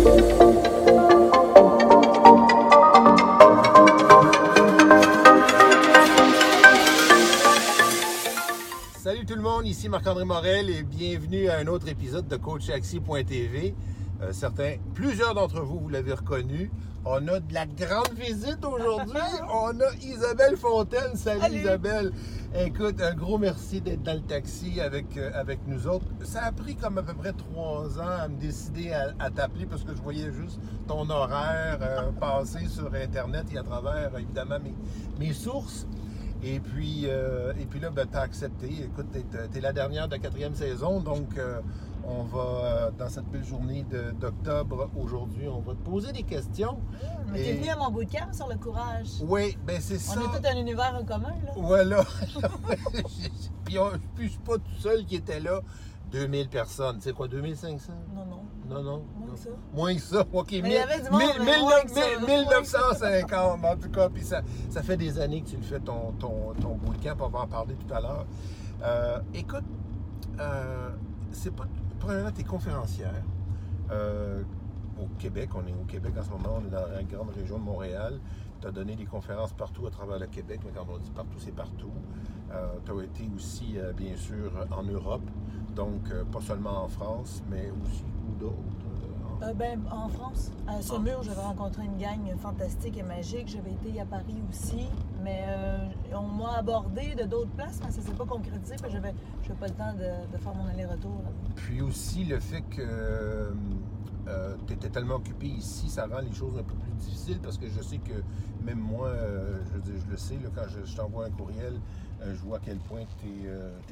Salut tout le monde, ici Marc-André Morel et bienvenue à un autre épisode de CoachAxi.tv. Euh, certains, plusieurs d'entre vous, vous l'avez reconnu. On a de la grande visite aujourd'hui. On a Isabelle Fontaine. Salut, Salut. Isabelle. Écoute, un gros merci d'être dans le taxi avec, euh, avec nous autres. Ça a pris comme à peu près trois ans à me décider à, à t'appeler parce que je voyais juste ton horaire euh, passer sur Internet et à travers, évidemment, mes, mes sources. Et puis, et puis là, ben, tu as accepté. Écoute, tu es, la dernière de la quatrième saison, donc on va, euh, dans cette belle journée d'octobre, aujourd'hui, on va te poser des questions. Mais Et- t'es venu à mon bootcamp sur le courage. Oui, ben c'est ça. On est tous un univers en commun, là. Voilà. puis on- puis je suis pas tout seul qui était là. 2000 personnes. Sais quoi, 2500? Non, non. Non, non. Moins que ça. Moins que ça. OK, Mais il y avait du monde, mille- mais mille- moins que ça, mille- moins 1950, en tout cas. Puis ça, ça fait des années que tu le fais, ton, ton, ton bootcamp. On va en parler tout à l'heure. Euh, écoute, euh, c'est pas... Premièrement, tu es conférencière. Euh, au Québec, on est au Québec en ce moment, on est dans la grande région de Montréal. Tu as donné des conférences partout à travers le Québec, mais quand on dit partout, c'est partout. tu as été aussi, euh, bien sûr, en Europe, donc euh, pas seulement en France, mais aussi d'autres. Euh, en- Euh, ben, en France, à Saumur, j'avais rencontré une gang fantastique et magique. J'avais été à Paris aussi. Mais euh, on m'a abordé de d'autres places, mais ça s'est pas concrétisé. parce que J'avais pas le temps de, de faire mon aller-retour. Puis aussi le fait que tu étais tellement occupé ici, ça rend les choses un peu plus difficiles parce que je sais que même moi, euh, je, veux dire, je le sais, là, quand je, je t'envoie un courriel, euh, je vois à quel point tu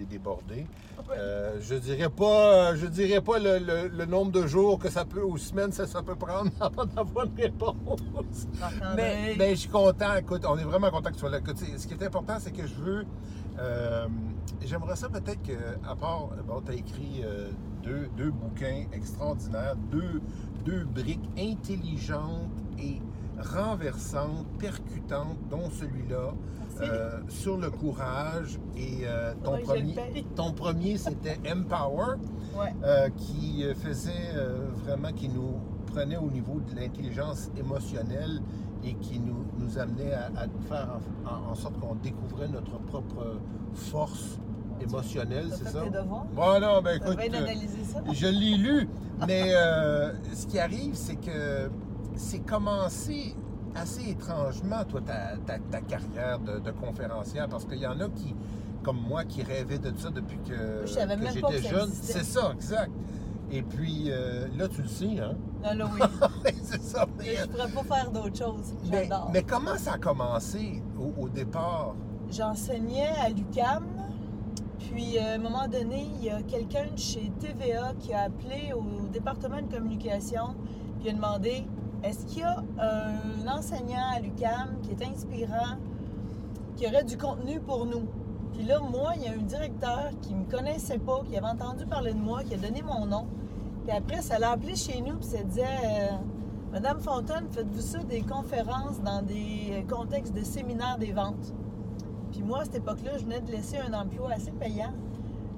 es, débordé. Euh, je dirais pas, je dirais pas le, le- le nombre de jours que ça peut, ou semaines, ça, ça peut prendre avant d'avoir une réponse. Mais, mais je suis content. Écoute, on est vraiment content que tu sois là. Écoute, ce qui est important, c'est que je veux. Euh, J'aimerais ça peut-être que, à part. Bon, tu as écrit euh, deux, deux bouquins extraordinaires, deux, deux briques intelligentes et renversantes, percutantes, dont celui-là. Euh, sur le courage et euh, ton, Ouais, premier, ton premier c'était Empower Ouais. euh, qui faisait vraiment, qui nous prenait au niveau de l'intelligence émotionnelle et qui nous, nous amenait à, à faire en, en- en sorte qu'on découvrait notre propre force émotionnelle, c'est ça? Bon, non, ben écoute, ça? je l'ai lu, mais euh, ce qui arrive, c'est que c'est commencé assez étrangement, toi, ta, ta- ta carrière de, de conférencière, parce qu'il y en a qui, comme moi, qui rêvaient de ça depuis que, j'étais jeune. C'est ça, exact. Et puis, euh, là, tu le sais, hein? Là, oui. c'est ça. Mais je pourrais pas faire d'autre chose. mais- J'adore. mais comment ça a commencé au, au départ? J'enseignais à l'UCAM. Puis, euh, à un moment donné, il y a quelqu'un de chez TVA qui a appelé au département de communication puis il a demandé est-ce qu'il y a un enseignant à l'UCAM qui est inspirant, qui aurait du contenu pour nous? Puis là, moi, il y a un directeur qui me connaissait pas, qui avait entendu parler de moi, qui a donné mon nom. Puis après, ça l'a appelé chez nous, puis ça disait euh, Madame Fontaine, faites-vous ça des conférences dans des contextes de séminaires des ventes puis moi, à cette époque-là, je venais de laisser un emploi assez payant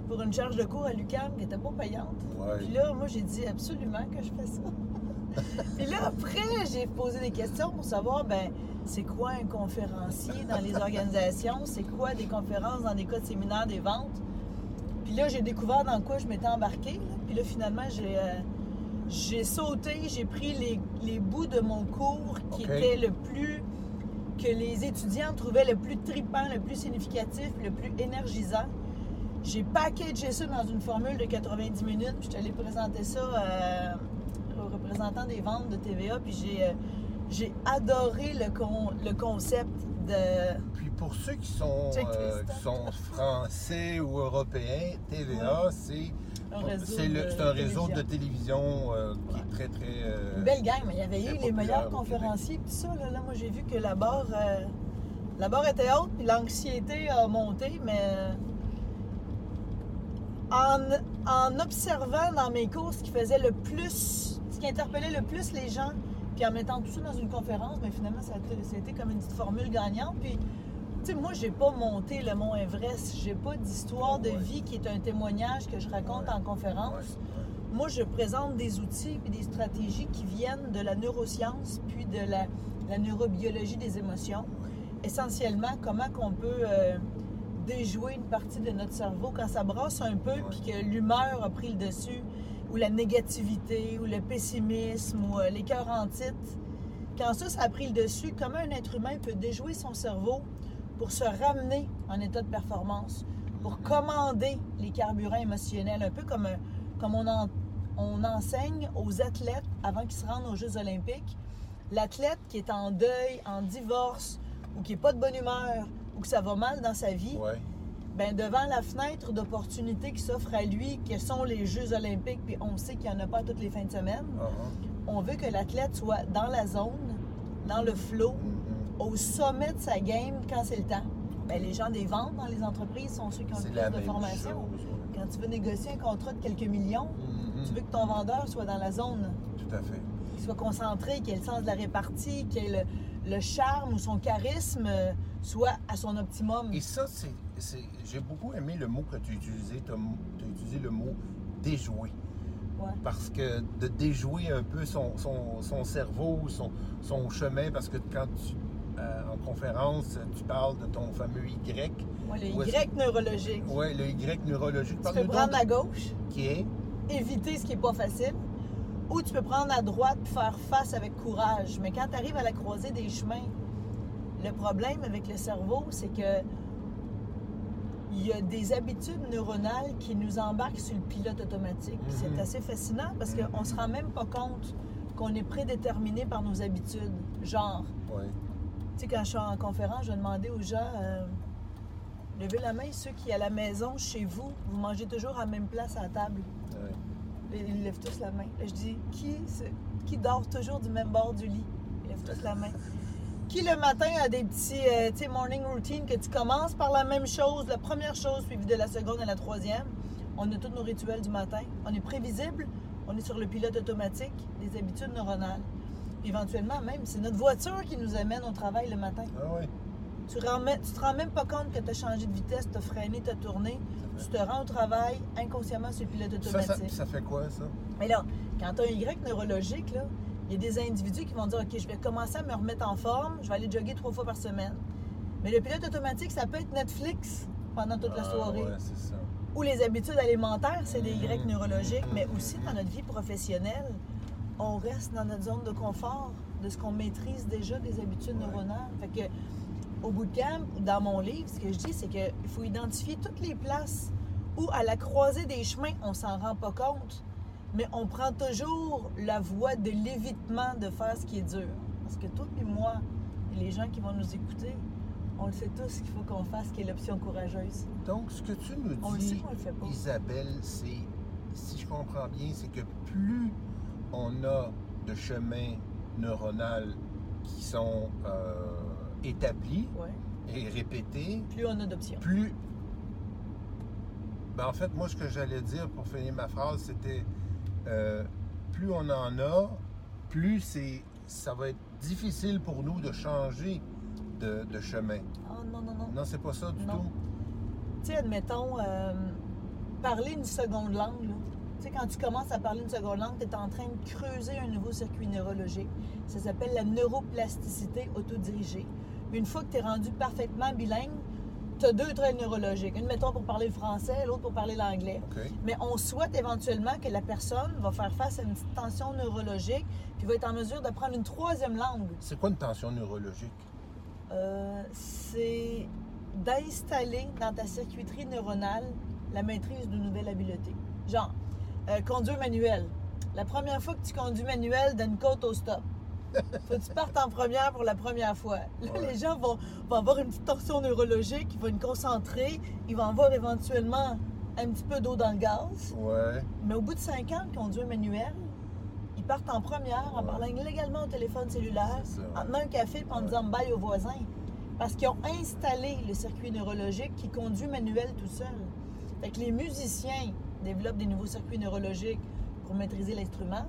pour une charge de cours à l'UQAM qui n'était pas payante. Puis là, moi, j'ai dit absolument que je fais ça. Puis là, après, j'ai posé des questions pour savoir, ben, c'est quoi un conférencier dans les organisations? C'est quoi des conférences dans des cas de séminaires des ventes? Puis là, j'ai découvert dans quoi je m'étais embarquée. là. Puis là, finalement, j'ai euh, j'ai sauté, j'ai pris les, les bouts de mon cours qui OK. étaient le plus que les étudiants trouvaient le plus tripant, le plus significatif, le plus énergisant. J'ai packagé ça dans une formule de 90 minutes, puis je suis allée présenter ça euh, aux représentants des ventes de TVA, puis j'ai euh, j'ai adoré le, con- le concept de... Pour ceux qui sont, Check euh, qui sont français ou européens, TVA, c'est Un réseau c'est un réseau de télévision. euh, qui est très, très... euh, Une belle gang, mais il y avait eu les meilleurs conférenciers, puis ça, là, là, moi j'ai vu que la barre, euh, la barre était haute, puis l'anxiété a monté, mais en, en observant dans mes cours ce qui faisait le plus, ce qui interpellait le plus les gens, puis en mettant tout ça dans une conférence, mais finalement ça a été, ça a été comme une petite formule gagnante, puis sais, moi, j'ai pas monté le Mont Everest. J'ai pas d'histoire de Ouais. vie qui est un témoignage que je raconte en conférence. moi, je présente des outils et des stratégies qui viennent de la neuroscience puis de la, la neurobiologie des émotions. Essentiellement, comment qu'on peut euh, déjouer une partie de notre cerveau quand ça brasse un peu puis que l'humeur a pris le dessus ou la négativité ou le pessimisme ou euh, les cœurs en titre. Quand ça, ça a pris le dessus, comment un être humain peut déjouer son cerveau pour se ramener en état de performance, pour commander les carburants émotionnels, un peu comme, comme on, en- on enseigne aux athlètes avant qu'ils se rendent aux Jeux olympiques. L'athlète qui est en deuil, en divorce, ou qui n'est pas de bonne humeur, ou que ça va mal dans sa vie, Ouais. ben devant la fenêtre d'opportunités qui s'offre à lui, que sont les Jeux olympiques, puis on sait qu'il n'y en a pas toutes les fins de semaine, Ah, on veut que l'athlète soit dans la zone, dans le flow, ah. Au sommet de sa game quand c'est le temps. Ben, les gens des ventes dans les entreprises sont ceux qui ont le plus de formation. chose. ouais. Quand tu veux négocier un contrat de quelques millions, Mhm. tu veux que ton vendeur soit dans la zone, Tout à fait. qu'il soit concentré, qu'il ait le sens de la répartie, qu'il ait le, le charme ou son charisme euh, soit à son optimum. Et ça, c'est. J'ai beaucoup aimé le mot que tu utilisé. Tu as, utilisé le mot déjouer. Ouais. Parce que de déjouer un peu son, son- son cerveau, son, son chemin, parce que quand tu. Euh, en conférence, tu parles de ton fameux Y. Ouais, le Y neurologique. Oui, le Y neurologique. Tu peux prendre à gauche, de- qui est? éviter ce qui n'est pas facile, ou tu peux prendre à droite et faire face avec courage. Mais quand tu arrives à la croisée des chemins, le problème avec le cerveau, c'est que il y a des habitudes neuronales qui nous embarquent sur le pilote automatique. Mhm. C'est assez fascinant parce Mhm. qu'on ne se rend même pas compte qu'on est prédéterminé par nos habitudes. Genre, Oui. Sais, quand je suis en conférence, je demandais aux gens, euh, levez la main ceux qui, à la maison, chez vous, vous mangez toujours à la même place à la table. Ils lèvent tous la main. Là, je dis, qui, qui dort toujours du même bord du lit? Ils lèvent tous la main. Qui le matin a des petits, euh, sais, morning routine, que tu commences par la même chose, la première chose suivie de la seconde à la troisième? On a tous nos rituels du matin. On est prévisible, on est sur le pilote automatique, des habitudes neuronales. Éventuellement, même, c'est notre voiture qui nous amène au travail le matin. Ah. Tu ne te rends même pas compte que tu as changé de vitesse, tu as freiné, tu as tourné. Tu te rends au travail inconsciemment sur le pilote automatique. ça, ça fait quoi, ça? Mais là, quand tu as un Y neurologique, là, il y a des individus qui vont dire OK, je vais commencer à me remettre en forme, je vais aller jogger trois fois par semaine. Mais le pilote automatique, ça peut être Netflix pendant toute la Ah, soirée. ouais, ça. Ou les habitudes alimentaires, c'est des Y Mhm. neurologiques, mais aussi dans notre vie professionnelle, on reste dans notre zone de confort, de ce qu'on maîtrise déjà des habitudes Ouais. neuronales. Fait que au bootcamp, ou dans mon livre, ce que je dis, c'est qu'il faut identifier toutes les places où, à la croisée des chemins, on s'en rend pas compte, mais on prend toujours la voie de l'évitement de faire ce qui est dur. Parce que toi et moi, et les gens qui vont nous écouter, on le sait tous qu'il faut qu'on fasse qui est l'option courageuse. Donc, ce que tu nous On le sait dis, qu'on le fait pas. Isabelle, c'est, si je comprends bien, c'est que plus on a de chemins neuronaux qui sont euh, établis Ouais. et répétés, Plus on a d'options. plus. Ben, en fait, moi, ce que j'allais dire pour finir ma phrase, c'était euh, plus on en a, plus c'est, ça va être difficile pour nous de changer de, de chemin. Oh non, non, non. Non, c'est pas ça du Non. tout. Tu sais, admettons, euh, parler une seconde langue, là. Tu sais, quand tu commences à parler une seconde langue, tu es en train de creuser un nouveau circuit neurologique. Ça s'appelle la neuroplasticité autodirigée. Une fois que tu es rendu parfaitement bilingue, tu as deux traits neurologiques. Une, mettons, pour parler le français, l'autre pour parler l'anglais. Mais on souhaite éventuellement que la personne va faire face à une petite tension neurologique, puis va être en mesure d'apprendre une troisième langue. C'est quoi une tension neurologique? Euh, c'est d'installer dans ta circuiterie neuronale la maîtrise d'une nouvelle habileté. Genre, euh, conduire manuel. La première fois que tu conduis manuel d'une côte au stop, faut que tu partes en première pour la première fois. Là, Ouais. les gens vont, vont avoir une petite tension neurologique, ils vont être concentrés, ils vont avoir éventuellement un petit peu d'eau dans le gaz. Ouais. Mais au bout de cinq ans de conduire manuel, ils partent en première en Ouais. parlant légalement au téléphone cellulaire, ça, en tenant un café et en disant bye aux voisins. Parce qu'ils ont installé le circuit neurologique qui conduit manuel tout seul. Fait que les musiciens développent des nouveaux circuits neurologiques pour maîtriser l'instrument.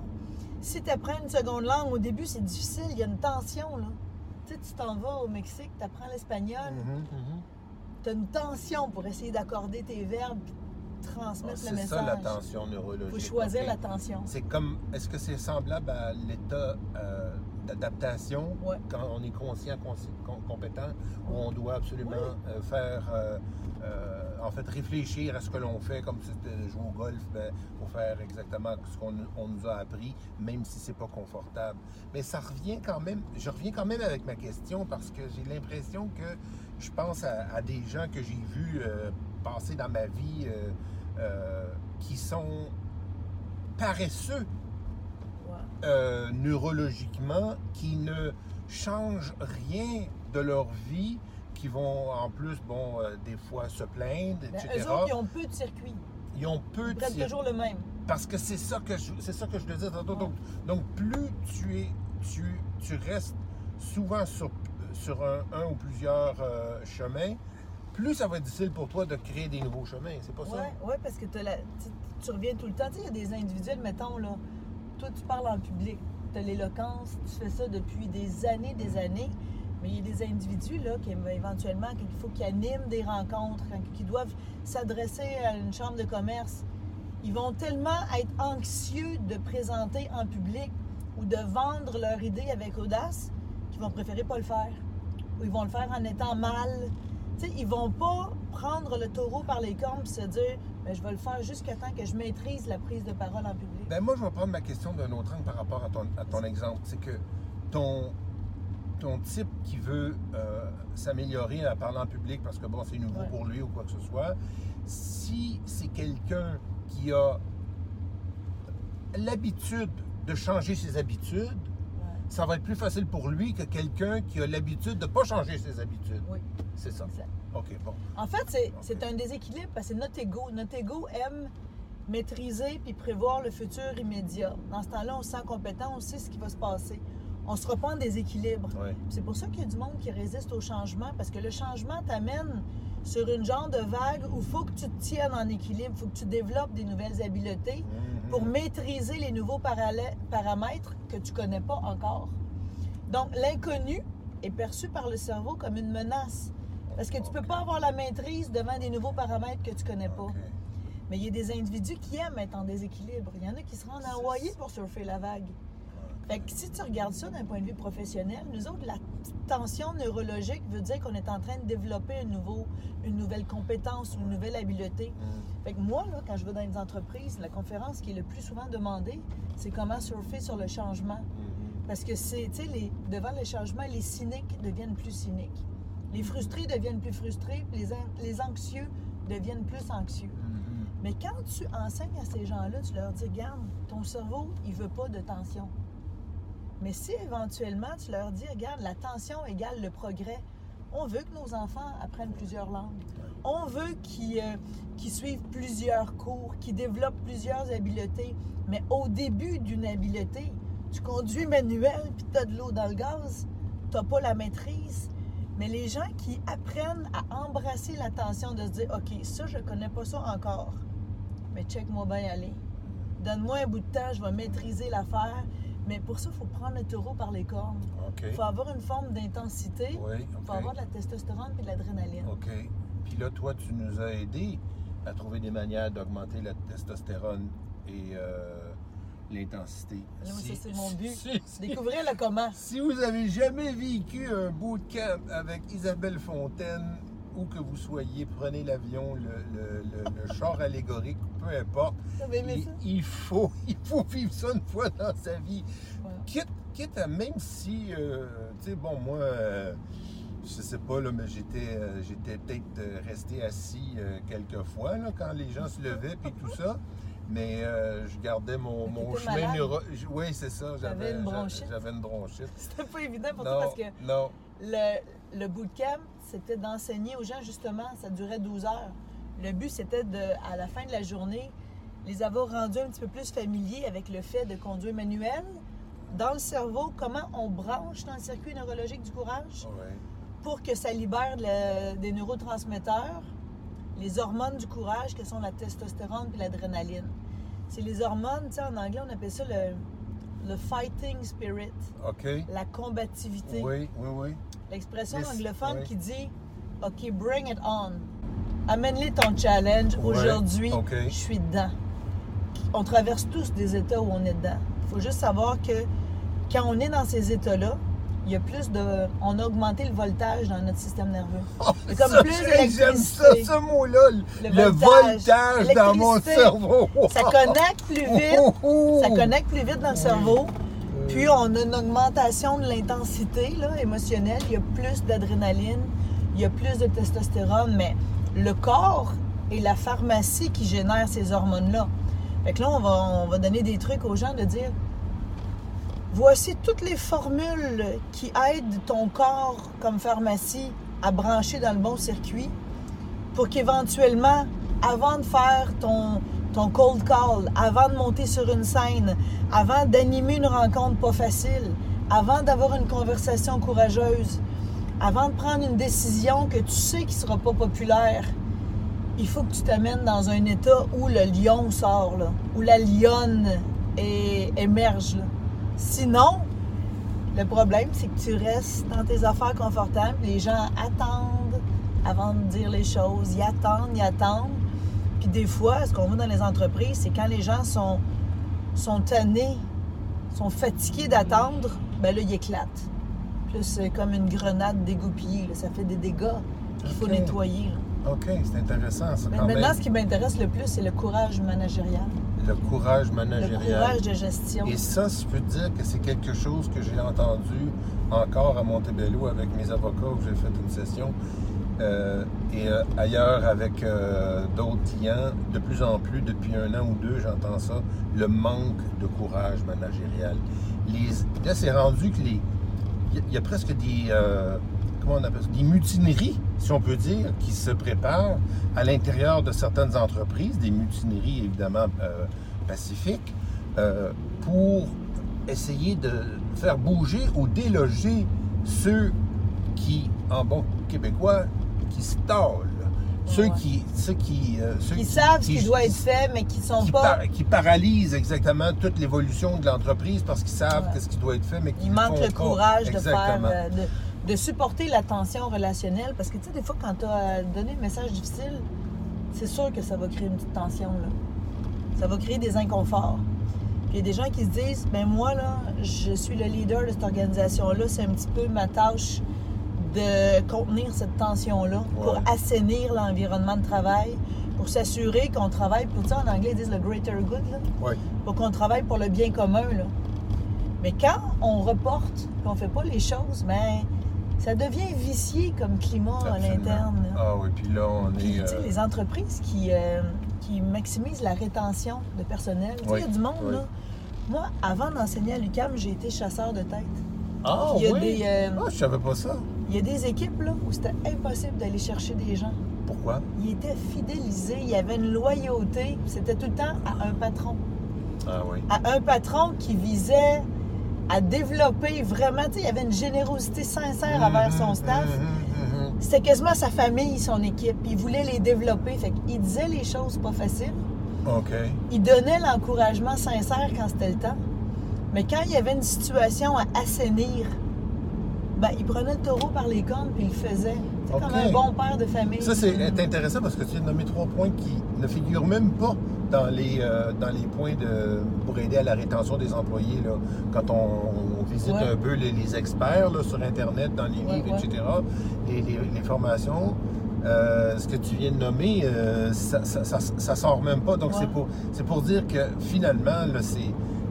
Si tu apprends une seconde langue, au début, c'est difficile, il y a une tension. Là. Tu sais, tu t'en vas au Mexique, tu apprends l'espagnol, mhm. tu as une tension pour essayer d'accorder tes verbes, transmettre le C'est message. ça la tension neurologique. Il faut choisir la tension. C'est comme, est-ce que c'est semblable à l'état euh, d'adaptation Ouais. quand on est conscient, consci- com- compétent, où on doit absolument Oui. euh, faire, euh, en fait, réfléchir à ce que l'on fait, comme si c'était jouer au golf, ben, faut faire exactement ce qu'on on nous a appris, même si c'est pas confortable. Mais ça revient quand même, je reviens quand même avec ma question parce que j'ai l'impression que je pense à, à des gens que j'ai vus euh, passer dans ma vie euh, euh, qui sont paresseux neurologiquement qui ne changent rien de leur vie, qui vont en plus, bon, euh, des fois se plaindre, Ben, etc. eux autres, ils ont peu de circuits. Ils ont peu Ils de prennent cir- toujours le même. Parce que c'est ça que je, c'est ça que je te disais tantôt. Ouais. Donc, donc, plus tu es, tu, tu restes souvent sur, sur un, un ou plusieurs euh, chemins, plus ça va être difficile pour toi de créer des nouveaux chemins. C'est pas ça? Ouais, ouais, parce que la- tu, tu reviens tout le temps. Tu sais, il y a des individuels, mettons, là, toi, tu parles en public, tu as l'éloquence, tu fais ça depuis des années, des années. Mais il y a des individus, là, qui éventuellement, qu'il faut qu'ils animent des rencontres, quand- qui doivent s'adresser à une chambre de commerce. Ils vont tellement être anxieux de présenter en public ou de vendre leur idée avec audace qu'ils vont préférer pas le faire. Ou ils vont le faire en étant mal. Tu sais, ils vont pas prendre le taureau par les cornes et se dire Ben, je vais le faire jusqu'à temps que je maîtrise la prise de parole en public. Ben moi, je vais prendre ma question d'un autre angle par rapport à ton, à ton exemple. C'est que ton, ton type qui veut euh, s'améliorer à parler en public parce que bon, c'est nouveau Ouais. pour lui ou quoi que ce soit, si c'est quelqu'un qui a l'habitude de changer ses habitudes, Ouais. ça va être plus facile pour lui que quelqu'un qui a l'habitude de ne pas changer ses habitudes. Oui, C'est ça. exact. OK, bon. En fait, c'est un déséquilibre parce que notre ego. Notre ego aime maîtriser puis prévoir le futur immédiat. Dans ce temps-là, on se sent compétent, on sait ce qui va se passer. On se reprend en déséquilibre. Ouais. C'est pour ça qu'il y a du monde qui résiste au changement, parce que le changement t'amène sur une genre de vague où il faut que tu te tiennes en équilibre, il faut que tu développes des nouvelles habiletés Mhm. pour maîtriser les nouveaux parala- paramètres que tu connais pas encore. Donc, l'inconnu est perçu par le cerveau comme une menace, parce que tu peux pas avoir la maîtrise devant des nouveaux paramètres que tu connais pas. Mais il y a des individus qui aiment être en déséquilibre. Il y en a qui se rendent à Hawaï pour surfer la vague. Fait que si tu regardes ça d'un point de vue professionnel, nous autres, la tension neurologique veut dire qu'on est en train de développer un nouveau, une nouvelle compétence, une nouvelle habileté. Mhm. Fait que moi, là, quand je vais dans les entreprises, la conférence qui est le plus souvent demandée, c'est comment surfer sur le changement. Mhm. Parce que c'est, tu sais, les- devant le changement, les cyniques deviennent plus cyniques. Les frustrés deviennent plus frustrés, puis les, les anxieux deviennent plus anxieux. Mhm. Mais quand tu enseignes à ces gens-là, tu leur dis, regarde, ton cerveau, il veut pas de tension. Mais si éventuellement tu leur dis, regarde, la tension égale le progrès, on veut que nos enfants apprennent plusieurs langues. On veut qu'ils euh, qu'ils suivent plusieurs cours, qu'ils développent plusieurs habiletés. Mais au début d'une habileté, tu conduis manuel puis tu as de l'eau dans le gaz, tu n'as pas la maîtrise. Mais les gens qui apprennent à embrasser la tension de se dire, OK, ça, je connais pas ça encore, mais check-moi bien aller. Donne-moi un bout de temps, je vais maîtriser l'affaire. Mais pour ça, il faut prendre le taureau par les cornes. Il faut avoir une forme d'intensité. Oui, Il OK. faut avoir de la testostérone et de l'adrénaline. OK. Puis là, toi, tu nous as aidé à trouver des manières d'augmenter la testostérone et euh, l'intensité. Si- c'est mon but. Si, si- Découvrir le comment. si vous avez jamais vécu un bootcamp avec Isabelle Fontaine, où que vous soyez, prenez l'avion, le, le- le- le char allégorique, peu importe, il, faut, il faut vivre ça une fois dans sa vie. Ouais. Quitte, quitte à même si, euh, tu sais, bon, moi, euh, je sais pas, là, mais j'étais euh, j'étais peut-être euh, resté assis quelques fois, là, quand les gens se levaient, puis tout ça. Mais euh, je gardais mon, mon chemin neuro... Oui, c'est ça. J'avais une bronchite? J'avais une bronchite. C'était pas évident pour toi parce que non. le, le bootcamp, c'était d'enseigner aux gens, justement, ça durait 12 heures. Le but, c'était de, à la fin de la journée, les avoir rendus un petit peu plus familiers avec le fait de conduire manuel. Dans le cerveau, comment on branche dans le circuit neurologique du courage Ouais. pour que ça libère le- des neurotransmetteurs, les hormones du courage, que sont la testostérone et l'adrénaline. C'est les hormones, tu sais, en anglais, on appelle ça le, le fighting spirit, la combativité. Oui, oui, oui. L'expression anglophone oui. qui dit OK, bring it on. amène-les ton challenge. Ouais, Aujourd'hui, je suis dedans. On traverse tous des états où on est dedans. Il faut juste savoir que quand on est dans ces états-là, il y a plus de. On a augmenté le voltage dans notre système nerveux. C'est comme Ça, plus J'aime ça, ce mot-là. Le, Le voltage, dans mon cerveau. Ça connecte plus vite. Oh, oh. Ça connecte plus vite dans le cerveau. Puis on a une augmentation de l'intensité émotionnelle. Il y a plus d'adrénaline, il y a plus de testostérone, mais le corps et la pharmacie qui génèrent ces hormones-là. Fait que là, on va donner des trucs aux gens de dire voici toutes les formules qui aident ton corps comme pharmacie à brancher dans le bon circuit pour qu'éventuellement, avant de faire ton, ton cold call, avant de monter sur une scène, avant d'animer une rencontre pas facile, avant d'avoir une conversation courageuse, avant de prendre une décision que tu sais qui sera pas populaire, il faut que tu t'amènes dans un état où le lion sort, là, où la lionne émerge. Sinon, le problème, c'est que tu restes dans tes affaires confortables. Les gens attendent avant de dire les choses. Ils attendent, ils attendent. Puis des fois, ce qu'on voit dans les entreprises, c'est quand les gens sont, sont tannés, sont fatigués d'attendre, ben là, ils éclatent. Puis c'est comme une grenade dégoupillée. là. Ça fait des dégâts qu'il faut nettoyer. là. OK, c'est intéressant, ça, Mais quand maintenant, même. ce qui m'intéresse le plus, c'est le courage managérial, Le courage le managérial. courage de gestion. Et ça, je peux te dire que c'est quelque chose que j'ai entendu encore à Montebello avec mes avocats où j'ai fait une session euh, et euh, ailleurs avec euh, d'autres clients. De plus en plus, depuis un an ou deux, j'entends ça, le manque de courage managérial. Les, là, c'est rendu que les. Il y y, a presque des. comment on appelle ça? Des mutineries, si on peut dire, qui se préparent à l'intérieur de certaines entreprises, des mutineries évidemment pacifiques, pour essayer de faire bouger ou déloger ceux qui, en bon québécois, qui stallent. Ceux Ouais. qui. Ceux qui, euh, ceux Qui savent ce qui- doit être fait, mais qui sont qui, pas. par- qui paralysent exactement toute l'évolution de l'entreprise parce qu'ils savent Ouais. qu'est-ce qui doit être fait, mais qui Il manque le pas. courage de faire, Exactement. euh, de, de supporter la tension relationnelle. Parce que, tu sais, des fois, quand tu as donné un message difficile, c'est sûr que ça va créer une petite tension, là. Ça va créer des inconforts. Il y a des gens qui se disent, ben moi, là, je suis le leader de cette organisation-là, c'est un petit peu ma tâche de contenir cette tension-là pour assainir l'environnement de travail, pour s'assurer qu'on travaille, pour ça, en anglais, ils disent le greater good, là Ouais. pour qu'on travaille pour le bien commun. Là. Mais quand on reporte et on fait pas les choses, ben, ça devient vicié comme climat à l'interne. Ah oui, puis là, on Puis, est. tu sais, euh, les entreprises qui, euh, qui maximisent la rétention de personnel. Tu sais, Oui, Il y a du monde, oui. là. Moi, avant d'enseigner à l'UQAM, j'ai été chasseur de tête. Ah il y a oui? des, euh, Ah, je savais pas ça. Il y a des équipes là, où c'était impossible d'aller chercher des gens. Pourquoi? Ils étaient fidélisés, il y avait une loyauté. C'était tout le temps à un patron. Ah oui. à un patron qui visait à développer vraiment, tu sais, il y avait une générosité sincère envers son Mhm, staff. mhm, mhm. C'était quasiment sa famille, son équipe. Il voulait les développer. Fait qu'il disait les choses pas faciles. OK. Il donnait l'encouragement sincère quand c'était le temps. Mais quand il y avait une situation à assainir, ben, il prenait le taureau par les cornes puis il le faisait. C'est comme un bon père de famille. Ça, c'est intéressant parce que tu viens de nommer trois points qui ne figurent même pas dans les, euh, dans les points de, pour aider à la rétention des employés. Là. Quand on, on visite Ouais. un peu les, les experts là, sur Internet, dans les livres, ouais. etc., les, les- les formations, euh, ce que tu viens de nommer, euh, ça, ça, ça- ça sort même pas. Donc, c'est pour, pour dire que finalement, c'est,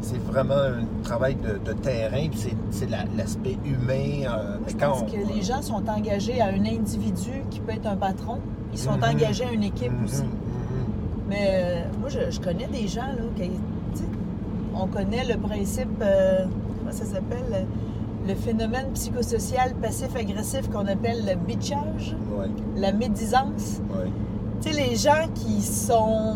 c'est vraiment un travail de, de terrain, puis c'est, c'est la- l'aspect humain. euh, je quand pense on- que les gens sont engagés à un individu qui peut être un patron. Ils sont Mhm. engagés à une équipe Mhm, aussi. mhm. Mais euh, moi, je, je connais des gens, là, qui, on connaît le principe, euh, comment ça s'appelle, le, le phénomène psychosocial passif-agressif qu'on appelle le bitchage, Ouais, la médisance. ouais. Tu sais, les gens qui sont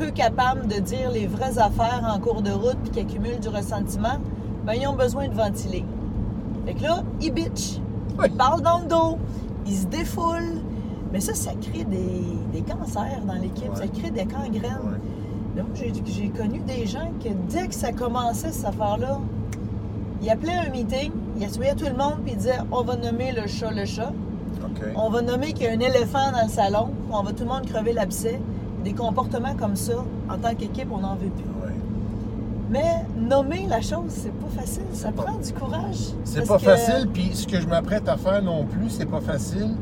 peu capables de dire les vraies affaires en cours de route puis qui accumulent du ressentiment, ben, ils ont besoin de ventiler. Fait que là, ils bitchent. Oui. Ils parlent dans le dos, ils se défoulent. Mais ça, ça crée des, des cancers dans l'équipe, Ouais. ça crée des gangrènes. Ouais. Donc, j'ai connu des gens que dès que ça commençait, cette affaire-là, ils appelaient un meeting, ils assoyaient tout le monde, puis ils disaient on va nommer le chat le chat. On va nommer qu'il y a un éléphant dans le salon, on va tout le monde crever l'abcès. Des comportements comme ça, en tant qu'équipe, on n'en veut plus. Ouais. Mais nommer la chose, c'est pas facile. Ça prend du courage. C'est pas que- facile, puis ce que je m'apprête à faire non plus, c'est pas facile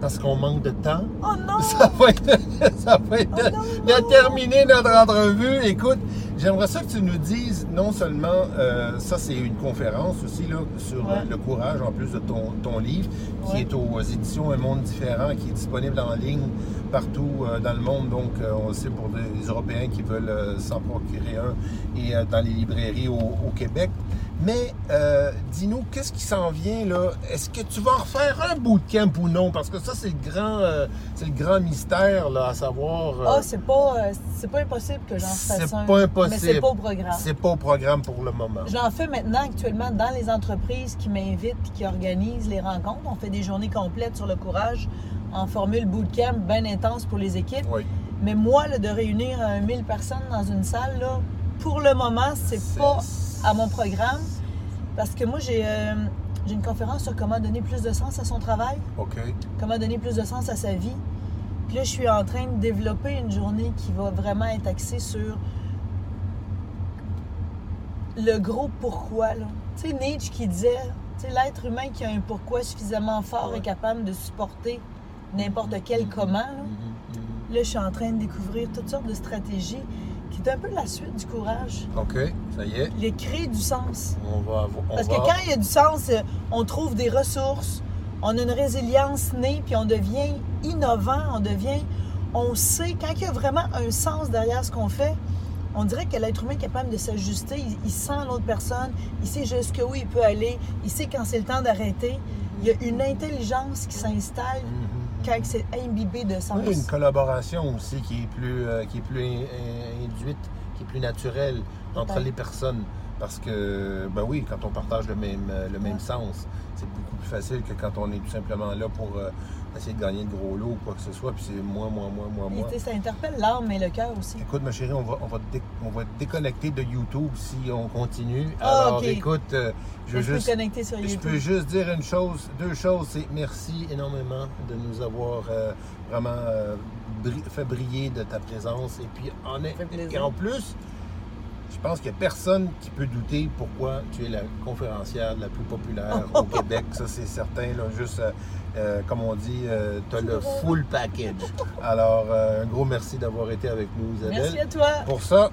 parce qu'on manque de temps. Oh non! Ça va être, ça va être Oh non, de non. terminer notre entrevue. Écoute, j'aimerais ça que tu nous dises non seulement, euh, ça c'est une conférence aussi là, sur Ouais. euh, le courage, en plus de ton, ton livre, qui Ouais. est aux éditions Un Monde Différent, qui est disponible en ligne partout euh, dans le monde. Donc, euh, on le sait pour des Européens qui veulent s'en procurer un et dans les librairies au, au Québec. Mais euh, dis-nous, qu'est-ce qui s'en vient là? Est-ce que tu vas refaire un bootcamp ou non? Parce que ça, c'est le grand, euh, c'est le grand mystère là, à savoir. euh, Ah, c'est pas, c'est pas impossible que j'en fasse c'est un. pas impossible. Mais c'est pas au programme. c'est pas au programme pour le moment. J'en fais maintenant actuellement dans les entreprises qui m'invitent et qui organisent les rencontres. On fait des journées complètes sur le courage en formule bootcamp bien intense pour les équipes. Oui. Mais moi, là, de réunir euh, 1000 personnes dans une salle, là, pour le moment, c'est pas à mon programme. Parce que moi, j'ai euh, j'ai une conférence sur comment donner plus de sens à son travail, OK. comment donner plus de sens à sa vie. Puis là, je suis en train de développer une journée qui va vraiment être axée sur le gros pourquoi. là. Tu sais, Nietzsche qui disait, tu sais, l'être humain qui a un pourquoi suffisamment fort Ouais. est capable de supporter n'importe quel comment. là. Mhm, mhm. Là, je suis en train de découvrir toutes sortes de stratégies qui est un peu la suite du courage. OK, ça y est. Les créer du sens. On va on Parce va- que quand il y a du sens, euh, on trouve des ressources, on a une résilience née, puis on devient innovant, on devient. On sait, quand il y a vraiment un sens derrière ce qu'on fait, on dirait que l'être humain est capable de s'ajuster. Il, il sent l'autre personne, il sait jusqu'où il peut aller, il sait quand c'est le temps d'arrêter. Il y a une intelligence qui s'installe Mhm. Quand c'est imbibé de sens. Oui, une collaboration aussi qui est plus, euh, qui est plus in- in- induite, qui est plus naturelle entre les personnes. Parce que, ben oui, quand on partage le même, le même Ouais. sens, c'est beaucoup plus facile que quand on est tout simplement là pour euh, essayer de gagner de gros lots ou quoi que ce soit. Puis c'est moi, moi, moi, moi, moi. ça interpelle l'âme et le cœur aussi. Écoute, ma chérie, on va, on va, dé- on va déconnecter de YouTube si on continue. Ah, Alors, écoute, euh, je Je juste... sur Je peux juste dire une chose, deux choses, c'est merci énormément de nous avoir euh, vraiment euh, bri- fait briller de ta présence. Et puis en, et en plus, je pense qu'il n'y a personne qui peut douter pourquoi tu es la conférencière la plus populaire au Québec. Ça, c'est certain. Là, juste, euh, euh, comme on dit, tu as le full package. Alors, euh, un gros merci d'avoir été avec nous, Isabelle. Merci à toi. Pour ça,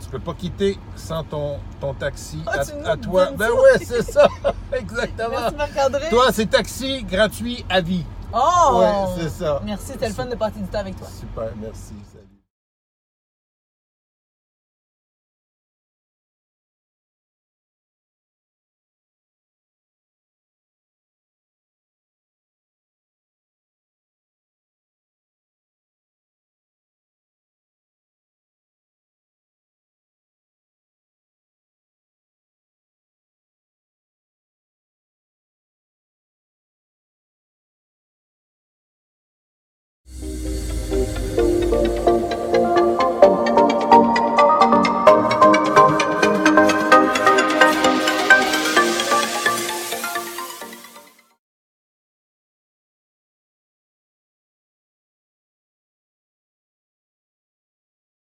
tu peux pas quitter sans ton, ton taxi Ah, à, toi. Ben ouais, c'est ça. Exactement. Merci. Toi, c'est taxi gratuit à vie. Oh! Ouais, c'est ça. Merci, c'était le fun de passer du temps avec toi. Super, merci.